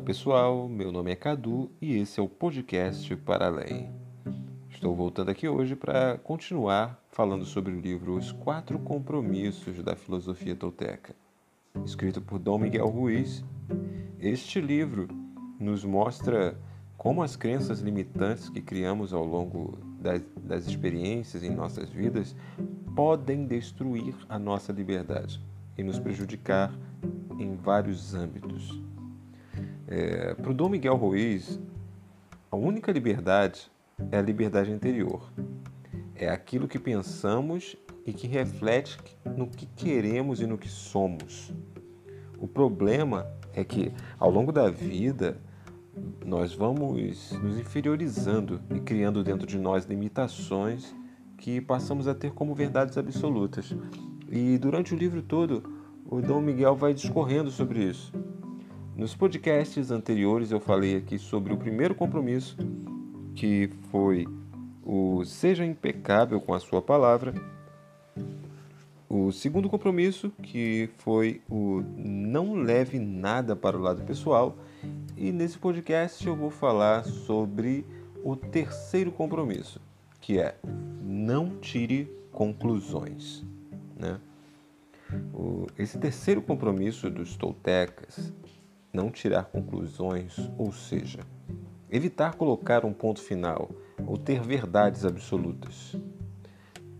Olá pessoal, meu nome é Cadu e esse é o podcast Para Além. Estou voltando aqui hoje para continuar falando sobre o livro Os Quatro Compromissos da Filosofia Tolteca, escrito por Dom Miguel Ruiz. Este livro nos mostra como as crenças limitantes que criamos ao longo das, das experiências em nossas vidas podem destruir a nossa liberdade e nos prejudicar em vários âmbitos. É, Para o Dom Miguel Ruiz, a única liberdade é a liberdade interior. É aquilo que pensamos e que reflete no que queremos e no que somos. O problema é que, ao longo da vida, nós vamos nos inferiorizando e criando dentro de nós limitações que passamos a ter como verdades absolutas. E durante o livro todo, o Dom Miguel vai discorrendo sobre isso. Nos podcasts anteriores eu falei aqui sobre o primeiro compromisso, que foi o seja impecável com a sua palavra. O segundo compromisso, que foi o não leve nada para o lado pessoal. E nesse podcast eu vou falar sobre o terceiro compromisso, que é não tire conclusões. Né? esse terceiro compromisso dos toltecas, não tirar conclusões, ou seja, evitar colocar um ponto final ou ter verdades absolutas.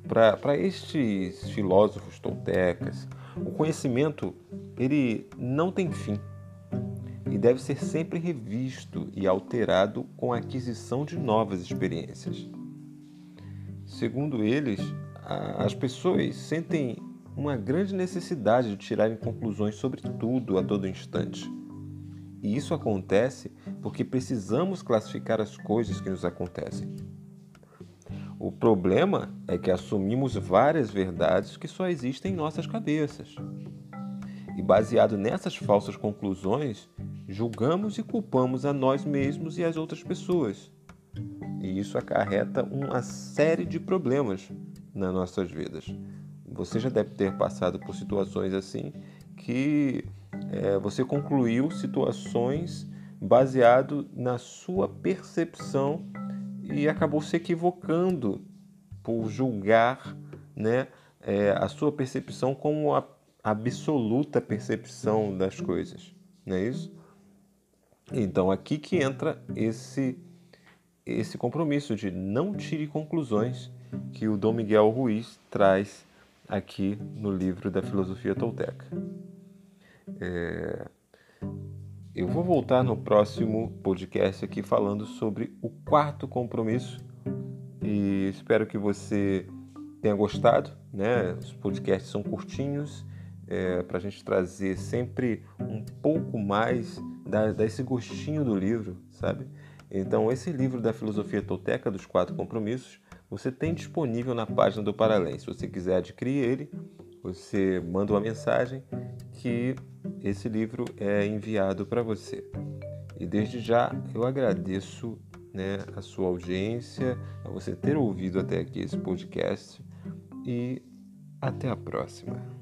Para estes filósofos toltecas, o conhecimento ele não tem fim e deve ser sempre revisto e alterado com a aquisição de novas experiências. Segundo eles, as pessoas sentem uma grande necessidade de tirarem conclusões sobre tudo a todo instante. E isso acontece porque precisamos classificar as coisas que nos acontecem. O problema é que assumimos várias verdades que só existem em nossas cabeças. E baseado nessas falsas conclusões, julgamos e culpamos a nós mesmos e as outras pessoas. E isso acarreta uma série de problemas nas nossas vidas. Você já deve ter passado por situações assim que é, você concluiu situações baseado na sua percepção e acabou se equivocando por julgar né, é, a sua percepção como a absoluta percepção das coisas, não é isso? Então aqui que entra esse esse compromisso de não tire conclusões que o Dom Miguel Ruiz traz aqui no livro da filosofia tolteca. É... Eu vou voltar no próximo podcast aqui falando sobre o quarto compromisso e espero que você tenha gostado. Né? Os podcasts são curtinhos é, para a gente trazer sempre um pouco mais da, desse gostinho do livro, sabe? Então, esse livro da filosofia tolteca dos quatro compromissos você tem disponível na página do Paralém. Se você quiser adquirir ele, você manda uma mensagem que esse livro é enviado para você. E desde já eu agradeço né, a sua audiência, a você ter ouvido até aqui esse podcast e até a próxima.